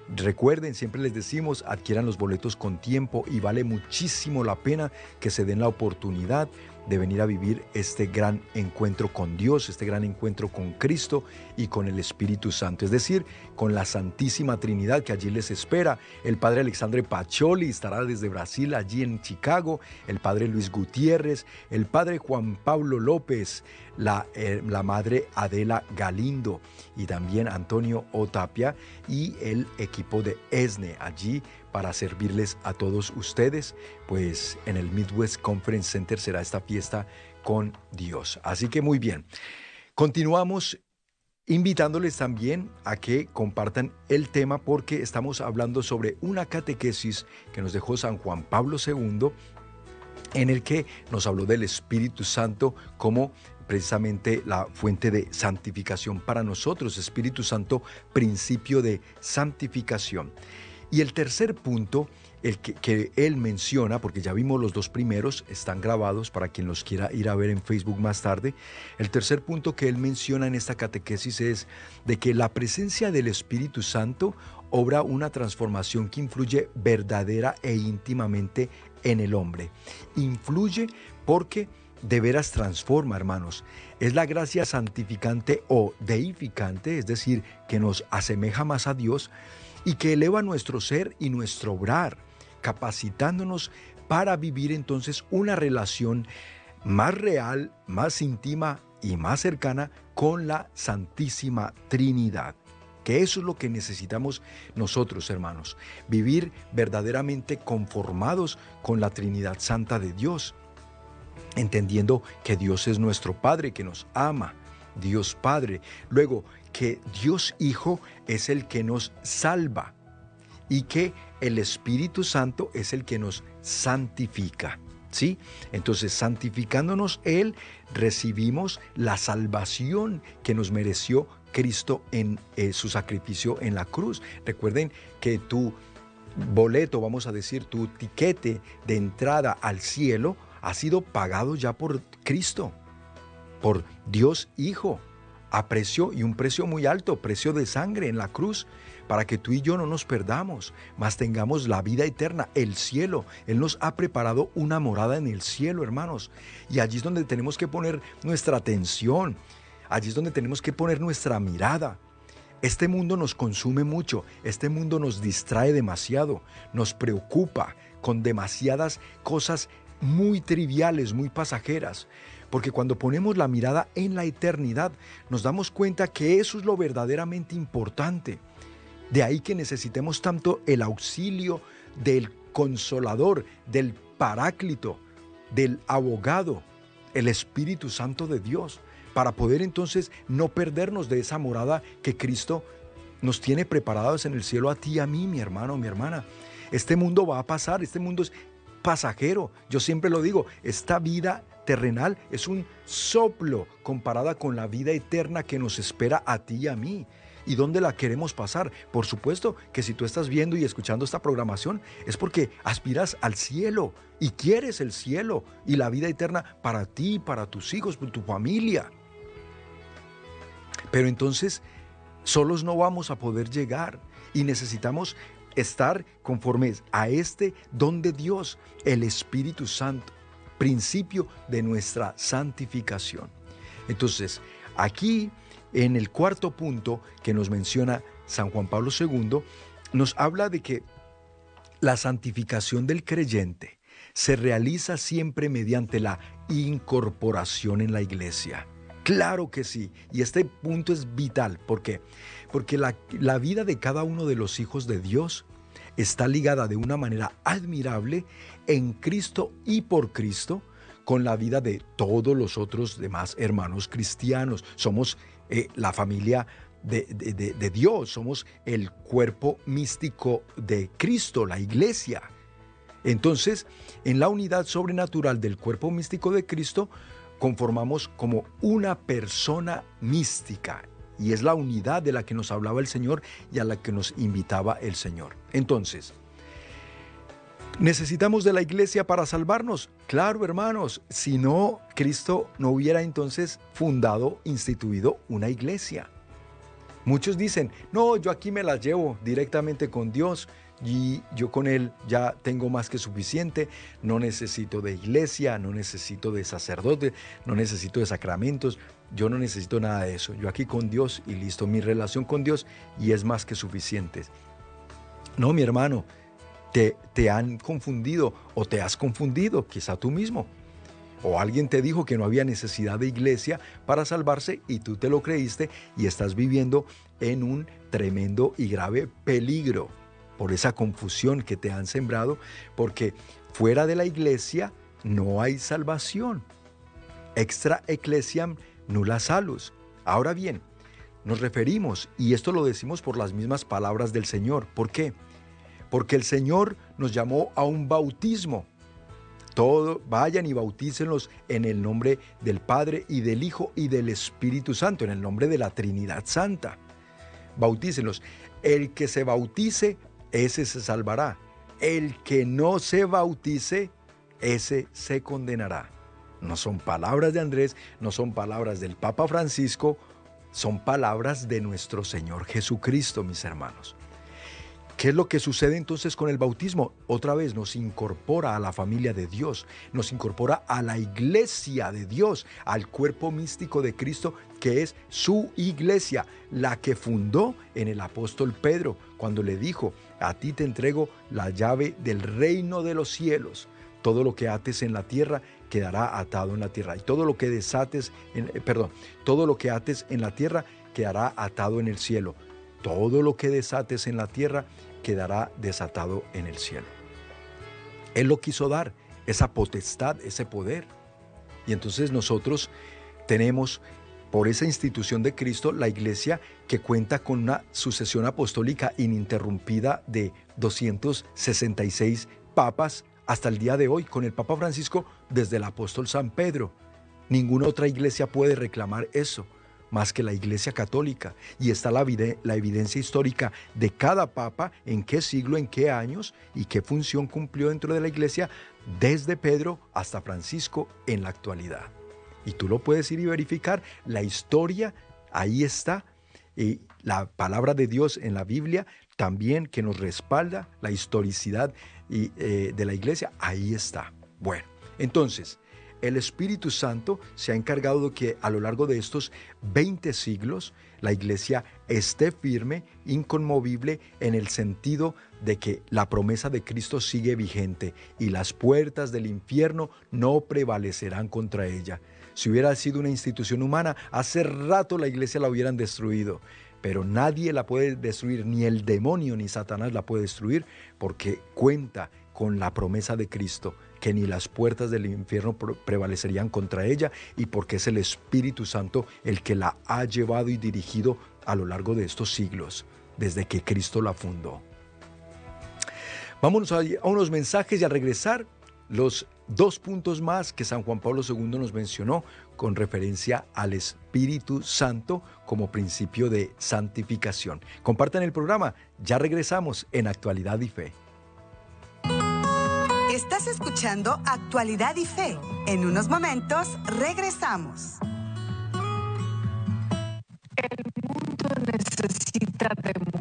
Recuerden, siempre les decimos, adquieran los boletos con tiempo y vale muchísimo la pena que se den la oportunidad de venir a vivir este gran encuentro con Dios, este gran encuentro con Cristo y con el Espíritu Santo, es decir, con la Santísima Trinidad que allí les espera. El Padre Alexandre Pacholi estará desde Brasil, allí en Chicago, el Padre Luis Gutiérrez, el Padre Juan Pablo López, la, eh, la Madre Adela Galindo. Y también Antonio Otapia y el equipo de ESNE allí para servirles a todos ustedes, pues en el Midwest Conference Center será esta fiesta con Dios. Así que muy bien. Continuamos invitándoles también a que compartan el tema porque estamos hablando sobre una catequesis que nos dejó San Juan Pablo II en el que nos habló del Espíritu Santo como precisamente la fuente de santificación para nosotros, Espíritu Santo, principio de santificación. Y el tercer punto, el que, él menciona, porque ya vimos los dos primeros, están grabados para quien los quiera ir a ver en Facebook más tarde, el tercer punto que él menciona en esta catequesis es de que la presencia del Espíritu Santo obra una transformación que influye verdadera e íntimamente en el hombre. Influye porque de veras transforma, hermanos. Es la gracia santificante o deificante, es decir, que nos asemeja más a Dios y que eleva nuestro ser y nuestro obrar, capacitándonos para vivir entonces una relación más real, más íntima y más cercana con la Santísima Trinidad. Que eso es lo que necesitamos nosotros, hermanos, vivir verdaderamente conformados con la Trinidad Santa de Dios, entendiendo que Dios es nuestro Padre, que nos ama, Dios Padre. Luego, que Dios Hijo es el que nos salva y que el Espíritu Santo es el que nos santifica. ¿Sí? Entonces, santificándonos Él, recibimos la salvación que nos mereció Cristo en eh, su sacrificio en la cruz. Recuerden que tu boleto, vamos a decir, tu tiquete de entrada al cielo ha sido pagado ya por Cristo, por Dios Hijo, a precio y un precio muy alto, precio de sangre en la cruz para que tú y yo no nos perdamos, mas tengamos la vida eterna, el cielo. Él nos ha preparado una morada en el cielo, hermanos. Y allí es donde tenemos que poner nuestra atención, allí es donde tenemos que poner nuestra mirada. Este mundo nos consume mucho, este mundo nos distrae demasiado, nos preocupa con demasiadas cosas muy triviales, muy pasajeras. Porque cuando ponemos la mirada en la eternidad, nos damos cuenta que eso es lo verdaderamente importante. De ahí que necesitemos tanto el auxilio del consolador, del paráclito, del abogado, el Espíritu Santo de Dios, para poder entonces no perdernos de esa morada que Cristo nos tiene preparados en el cielo a ti y a mí, mi hermano, mi hermana. Este mundo va a pasar, este mundo es pasajero. Yo siempre lo digo, esta vida terrenal es un soplo comparada con la vida eterna que nos espera a ti y a mí y dónde la queremos pasar. Por supuesto que si tú estás viendo y escuchando esta programación es porque aspiras al cielo y quieres el cielo y la vida eterna para ti, para tus hijos, para tu familia. Pero entonces solos no vamos a poder llegar y necesitamos estar conformes a este don de Dios, el Espíritu Santo, principio de nuestra santificación. Entonces, aquí en el cuarto punto que nos menciona San Juan Pablo II, nos habla de que la santificación del creyente se realiza siempre mediante la incorporación en la iglesia. Claro que sí, y este punto es vital. ¿Por qué? Porque la, la, vida de cada uno de los hijos de Dios está ligada de una manera admirable en Cristo y por Cristo con la vida de todos los otros demás hermanos cristianos. Somos eh, la familia de, de, Dios, somos el cuerpo místico de Cristo, la iglesia. Entonces, en la unidad sobrenatural del cuerpo místico de Cristo, conformamos como una persona mística. Y es la unidad de la que nos hablaba el Señor y a la que nos invitaba el Señor. Entonces, ¿Necesitamos de la iglesia para salvarnos? Claro, hermanos, si no, Cristo no hubiera entonces fundado, instituido una iglesia. Muchos dicen, no, yo aquí me la llevo directamente con Dios y yo con Él ya tengo más que suficiente, no necesito de iglesia, no necesito de sacerdote, no necesito de sacramentos, yo no necesito nada de eso, yo aquí con Dios y listo, mi relación con Dios y es más que suficiente. No, mi hermano, te, han confundido o te has confundido, quizá tú mismo. O alguien te dijo que no había necesidad de iglesia para salvarse y tú te lo creíste y estás viviendo en un tremendo y grave peligro por esa confusión que te han sembrado, porque fuera de la iglesia no hay salvación. Extra ecclesiam nulla salus. Ahora bien, nos referimos, y esto lo decimos por las mismas palabras del Señor. ¿Por qué? Porque el Señor nos llamó a un bautismo. Todo, vayan y bautícenlos en el nombre del Padre y del Hijo y del Espíritu Santo, en el nombre de la Trinidad Santa. Bautícenlos. El que se bautice, ese se salvará. El que no se bautice, ese se condenará. No son palabras de Andrés, no son palabras del Papa Francisco, son palabras de nuestro Señor Jesucristo, mis hermanos. ¿Qué es lo que sucede entonces con el bautismo? Otra vez nos incorpora a la familia de Dios, nos incorpora a la iglesia de Dios, al cuerpo místico de Cristo, que es su iglesia, la que fundó en el apóstol Pedro, cuando le dijo, a ti te entrego la llave del reino de los cielos. Todo lo que ates en la tierra quedará atado en la tierra. Y todo lo que desates, en, eh, perdón, todo lo que ates en la tierra quedará atado en el cielo. Todo lo que desates en la tierra quedará desatado en el cielo. Él lo quiso dar, esa potestad, ese poder. Y entonces nosotros tenemos por esa institución de Cristo, la iglesia que cuenta con una sucesión apostólica ininterrumpida de 266 papas hasta el día de hoy, con el Papa Francisco desde el apóstol San Pedro. Ninguna otra iglesia puede reclamar eso más que la Iglesia Católica. Y está la, evidencia histórica de cada papa, en qué siglo, en qué años y qué función cumplió dentro de la Iglesia, desde Pedro hasta Francisco en la actualidad. Y tú lo puedes ir y verificar, la historia ahí está, y la palabra de Dios en la Biblia también que nos respalda la historicidad eh, de la Iglesia, ahí está. Bueno, entonces, el Espíritu Santo se ha encargado de que a lo largo de estos 20 siglos la iglesia esté firme, inconmovible, en el sentido de que la promesa de Cristo sigue vigente y las puertas del infierno no prevalecerán contra ella. Si hubiera sido una institución humana, hace rato la iglesia la hubieran destruido. Pero nadie la puede destruir, ni el demonio ni Satanás la puede destruir, porque cuenta con la promesa de Cristo que ni las puertas del infierno prevalecerían contra ella y porque es el Espíritu Santo el que la ha llevado y dirigido a lo largo de estos siglos, desde que Cristo la fundó. Vámonos a, unos mensajes y al regresar los dos puntos más que San Juan Pablo II nos mencionó con referencia al Espíritu Santo como principio de santificación. Compartan el programa, ya regresamos en Actualidad y Fe. Escuchando Actualidad y Fe. En unos momentos regresamos. El mundo necesita de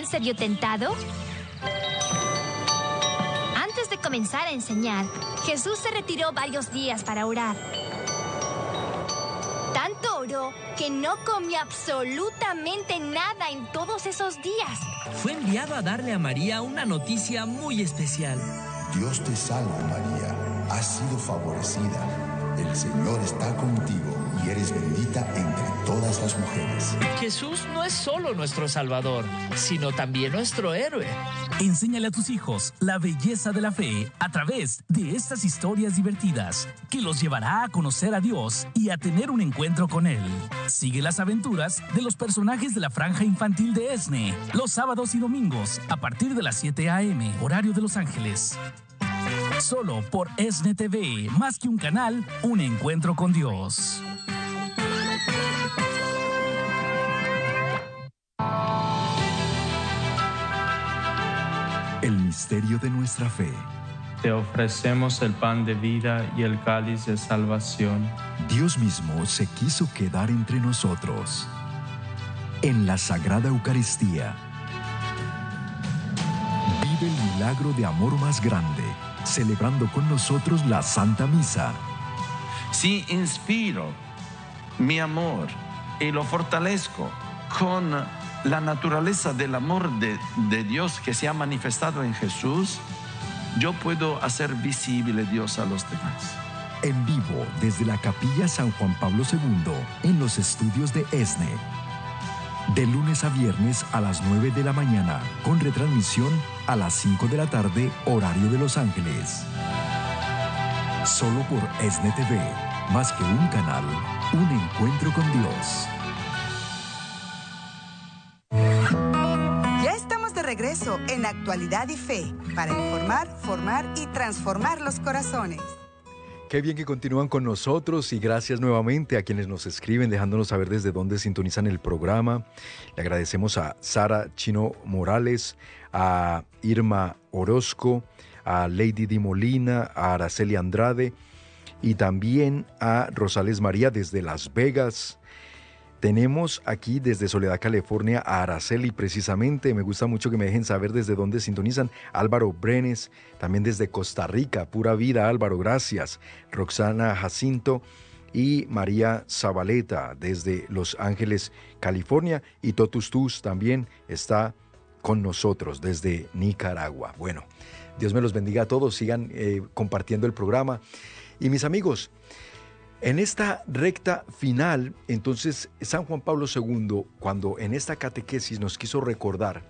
también se vio tentado? Antes de comenzar a enseñar, Jesús se retiró varios días para orar. Tanto oró que no comió absolutamente nada en todos esos días. Fue enviado a darle a María una noticia muy especial. Dios te salve María, has sido favorecida. El Señor está contigo y eres bendita entre todas las mujeres. Jesús no es solo nuestro Salvador, sino también nuestro héroe. Enséñale a tus hijos la belleza de la fe a través de estas historias divertidas que los llevará a conocer a Dios y a tener un encuentro con Él. Sigue las aventuras de los personajes de la franja infantil de ESNE los sábados y domingos a partir de las 7 a.m., horario de Los Ángeles. Solo por ESNE TV, más que un canal, un encuentro con Dios. El misterio de nuestra fe. Te ofrecemos el pan de vida y el cáliz de salvación. Dios mismo se quiso quedar entre nosotros. En la Sagrada Eucaristía. Vive el milagro de amor más grande, celebrando con nosotros la Santa Misa. Si inspiro mi amor y lo fortalezco con la naturaleza del amor de, Dios que se ha manifestado en Jesús, yo puedo hacer visible Dios a los demás. En vivo desde la Capilla San Juan Pablo II en los estudios de ESNE. De lunes a viernes a las 9 de la mañana, con retransmisión a las 5 de la tarde, horario de Los Ángeles. Solo por ESNE TV, más que un canal, un encuentro con Dios. En Actualidad y Fe para informar, formar y transformar los corazones. Qué bien que continúan con nosotros y gracias nuevamente a quienes nos escriben dejándonos saber desde dónde sintonizan el programa. Le agradecemos a Sara Chino Morales, a Irma Orozco, a Lady Di Molina, a Araceli Andrade y también a Rosales María desde Las Vegas. Tenemos aquí desde Soledad, California, a Araceli precisamente. Me gusta mucho que me dejen saber desde dónde sintonizan. Álvaro Brenes, también desde Costa Rica. Pura vida, Álvaro, gracias. Roxana Jacinto y María Zabaleta desde Los Ángeles, California. Y Totus Tus también está con nosotros desde Nicaragua. Bueno, Dios me los bendiga a todos. Sigan eh, compartiendo el programa. Y mis amigos, en esta recta final, entonces, San Juan Pablo II, cuando en esta catequesis nos quiso recordar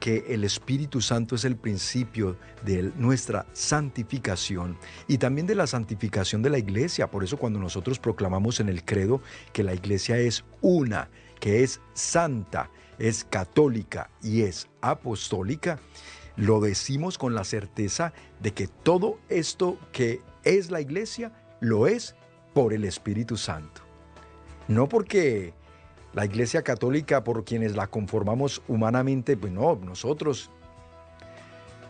que el Espíritu Santo es el principio de nuestra santificación y también de la santificación de la iglesia. Por eso cuando nosotros proclamamos en el credo que la iglesia es una, que es santa, es católica y es apostólica, lo decimos con la certeza de que todo esto que es la iglesia, lo es por el Espíritu Santo. No porque la Iglesia Católica, por quienes la conformamos humanamente, pues no, nosotros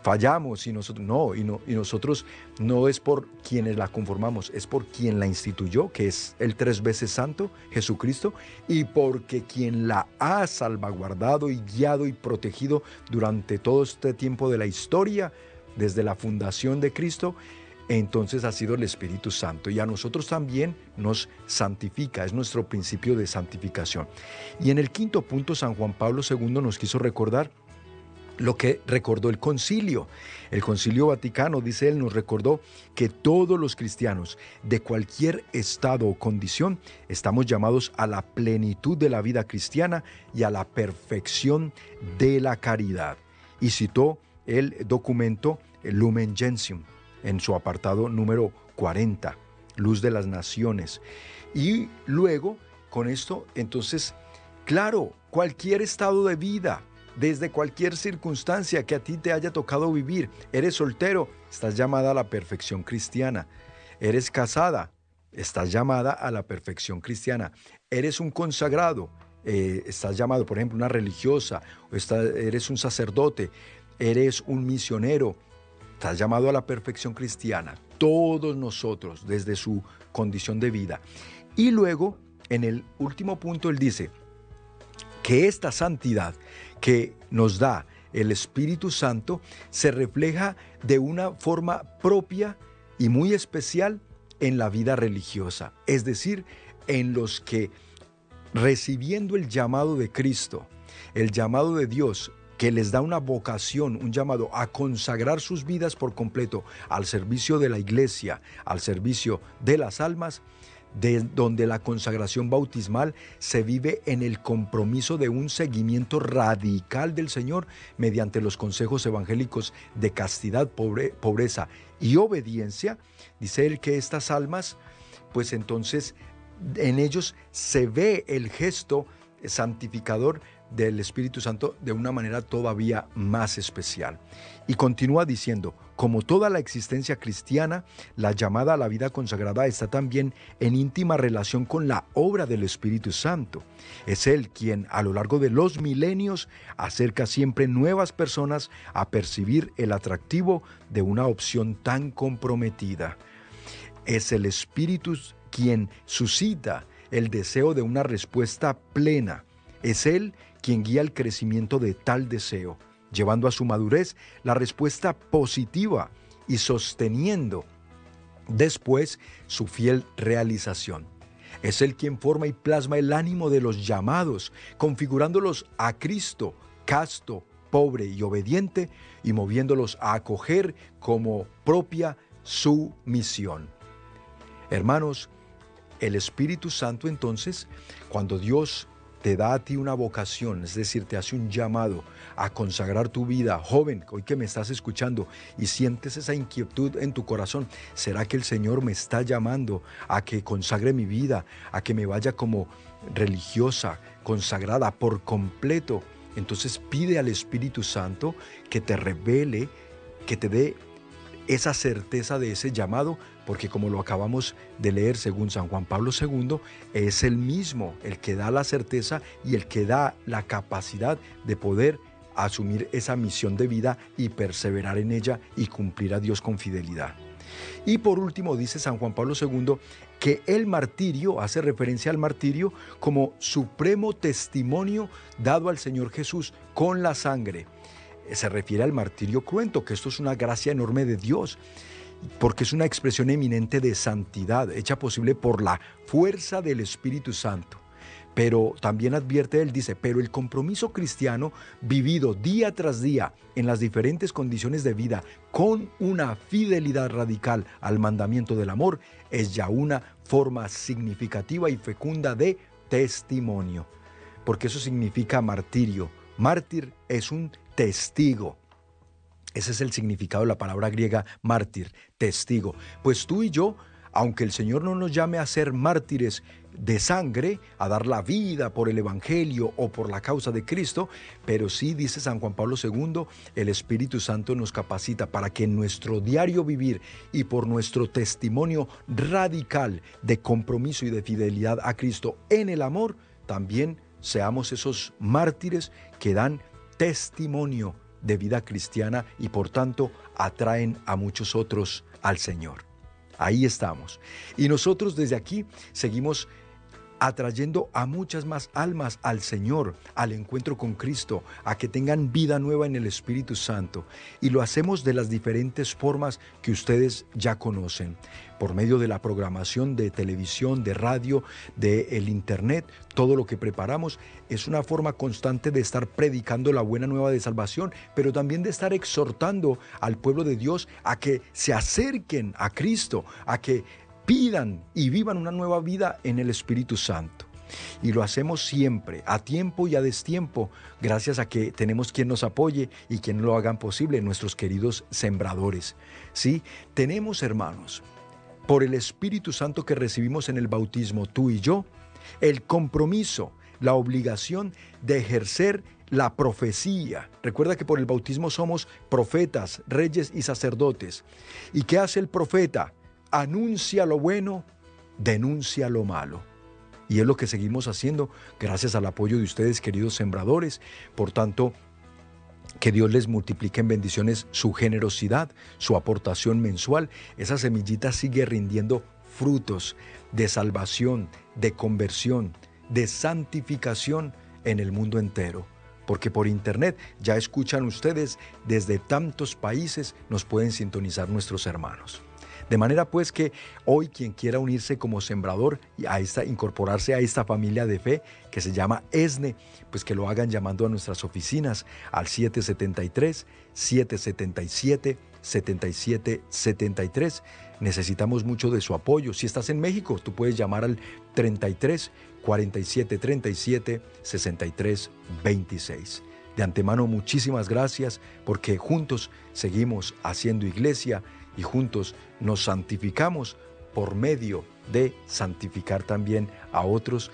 fallamos y nosotros no, y y nosotros no es por quienes la conformamos, es por quien la instituyó, que es el tres veces santo, Jesucristo, y porque quien la ha salvaguardado y guiado y protegido durante todo este tiempo de la historia, desde la fundación de Cristo, entonces ha sido el Espíritu Santo y a nosotros también nos santifica, es nuestro principio de santificación. Y en el quinto punto, San Juan Pablo II nos quiso recordar lo que recordó el concilio. El concilio vaticano, dice él, nos recordó que todos los cristianos de cualquier estado o condición estamos llamados a la plenitud de la vida cristiana y a la perfección de la caridad. Y citó el documento Lumen Gentium, en su apartado número 40, Luz de las Naciones. Y luego, con esto, entonces, claro, cualquier estado de vida, desde cualquier circunstancia que a ti te haya tocado vivir, eres soltero, estás llamada a la perfección cristiana. Eres casada, estás llamada a la perfección cristiana. Eres un consagrado, eh, estás llamado, por ejemplo, una religiosa, o eres un sacerdote, eres un misionero, Estás llamado a la perfección cristiana, todos nosotros, desde su condición de vida. Y luego, en el último punto, él dice que esta santidad que nos da el Espíritu Santo se refleja de una forma propia y muy especial en la vida religiosa, es decir, en los que recibiendo el llamado de Cristo, el llamado de Dios que les da una vocación, un llamado a consagrar sus vidas por completo al servicio de la iglesia, al servicio de las almas, de donde la consagración bautismal se vive en el compromiso de un seguimiento radical del Señor mediante los consejos evangélicos de castidad, pobreza y obediencia, dice él que estas almas, pues entonces en ellos se ve el gesto santificador del Espíritu Santo de una manera todavía más especial. Y continúa diciendo, como toda la existencia cristiana, la llamada a la vida consagrada está también en íntima relación con la obra del Espíritu Santo. Es Él quien a lo largo de los milenios acerca siempre nuevas personas a percibir el atractivo de una opción tan comprometida. Es el Espíritu quien suscita el deseo de una respuesta plena. Es Él quien guía el crecimiento de tal deseo, llevando a su madurez la respuesta positiva y sosteniendo después su fiel realización. Es Él quien forma y plasma el ánimo de los llamados, configurándolos a Cristo, casto, pobre y obediente, y moviéndolos a acoger como propia su misión. Hermanos, el Espíritu Santo entonces, cuando Dios te da a ti una vocación, es decir, te hace un llamado a consagrar tu vida. Joven, hoy que me estás escuchando y sientes esa inquietud en tu corazón, ¿será que el Señor me está llamando a que consagre mi vida, a que me vaya como religiosa, consagrada por completo? Entonces pide al Espíritu Santo que te revele, que te dé esa certeza de ese llamado, porque como lo acabamos de leer según San Juan Pablo II, es el mismo el que da la certeza y el que da la capacidad de poder asumir esa misión de vida y perseverar en ella y cumplir a Dios con fidelidad. Y por último dice San Juan Pablo II que el martirio hace referencia al martirio como supremo testimonio dado al Señor Jesús con la sangre. Se refiere al martirio cruento, que esto es una gracia enorme de Dios, porque es una expresión eminente de santidad, hecha posible por la fuerza del Espíritu Santo. Pero también advierte él, dice, pero el compromiso cristiano vivido día tras día en las diferentes condiciones de vida con una fidelidad radical al mandamiento del amor es ya una forma significativa y fecunda de testimonio. Porque eso significa martirio. Mártir es un testigo. Ese es el significado de la palabra griega mártir, testigo. Pues tú y yo, aunque el Señor no nos llame a ser mártires de sangre, a dar la vida por el Evangelio o por la causa de Cristo, pero sí, dice San Juan Pablo II, el Espíritu Santo nos capacita para que en nuestro diario vivir y por nuestro testimonio radical de compromiso y de fidelidad a Cristo en el amor, también seamos esos mártires que dan testimonio de vida cristiana y por tanto atraen a muchos otros al Señor. Ahí estamos. Y nosotros desde aquí seguimos atrayendo a muchas más almas al Señor, al encuentro con Cristo, a que tengan vida nueva en el Espíritu Santo. Y lo hacemos de las diferentes formas que ustedes ya conocen, por medio de la programación de televisión, de radio, de el internet, todo lo que preparamos es una forma constante de estar predicando la buena nueva de salvación, pero también de estar exhortando al pueblo de Dios a que se acerquen a Cristo, a que pidan y vivan una nueva vida en el Espíritu Santo. Y lo hacemos siempre, a tiempo y a destiempo, gracias a que tenemos quien nos apoye y quien lo hagan posible, nuestros queridos sembradores. Sí, tenemos hermanos, por el Espíritu Santo que recibimos en el bautismo, tú y yo, el compromiso, la obligación de ejercer la profecía. Recuerda que por el bautismo somos profetas, reyes y sacerdotes. ¿Y qué hace el profeta? Anuncia lo bueno, denuncia lo malo. Y es lo que seguimos haciendo gracias al apoyo de ustedes, queridos sembradores. Por tanto, que Dios les multiplique en bendiciones su generosidad, su aportación mensual. Esa semillita sigue rindiendo frutos de salvación, de conversión, de santificación en el mundo entero. Porque por internet ya escuchan ustedes desde tantos países, nos pueden sintonizar nuestros hermanos. De manera pues que hoy quien quiera unirse como sembrador y a esta, incorporarse a esta familia de fe que se llama ESNE, pues que lo hagan llamando a nuestras oficinas al 773 777 7773. Necesitamos mucho de su apoyo. Si estás en México, tú puedes llamar al 33 47 37 63 26. De antemano, muchísimas gracias porque juntos seguimos haciendo iglesia y juntos nos santificamos por medio de santificar también a otros,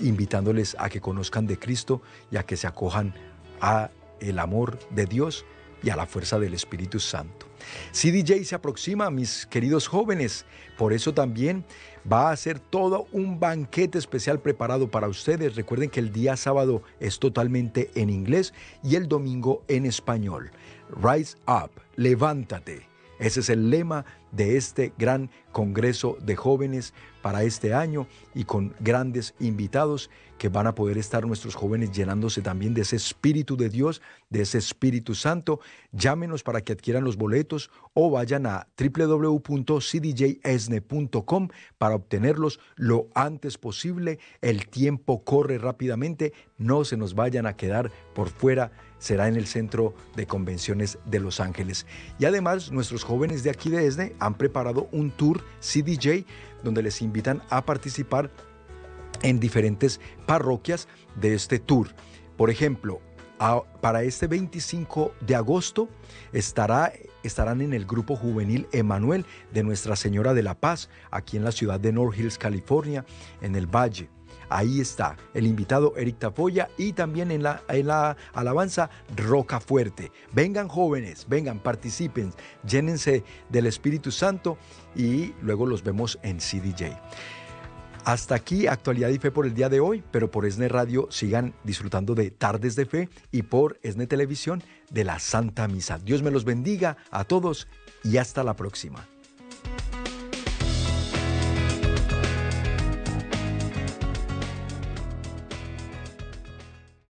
invitándoles a que conozcan de Cristo y a que se acojan a el amor de Dios y a la fuerza del Espíritu Santo. CDJ se aproxima, mis queridos jóvenes, por eso también va a ser todo un banquete especial preparado para ustedes. Recuerden que el día sábado es totalmente en inglés y el domingo en español. Rise up, levántate ese es el lema de este gran Congreso de Jóvenes para este año y con grandes invitados que van a poder estar nuestros jóvenes llenándose también de ese Espíritu de Dios, de ese Espíritu Santo. Llámenos para que adquieran los boletos o vayan a www.cdjesne.com para obtenerlos lo antes posible. El tiempo corre rápidamente, no se nos vayan a quedar por fuera será en el Centro de Convenciones de Los Ángeles. Y además, nuestros jóvenes de aquí de ESNE han preparado un tour CDJ donde les invitan a participar en diferentes parroquias de este tour. Por ejemplo, para este 25 de agosto estará, estarán en el grupo juvenil Emanuel de Nuestra Señora de la Paz, aquí en la ciudad de North Hills, California, en el Valle. Ahí está el invitado Eric Tafoya y también en la, en la alabanza Roca Fuerte. Vengan jóvenes, vengan, participen, llénense del Espíritu Santo y luego los vemos en CDJ. Hasta aquí actualidad y fe por el día de hoy, pero por ESNE Radio sigan disfrutando de Tardes de Fe y por ESNE Televisión de la Santa Misa. Dios me los bendiga a todos y hasta la próxima.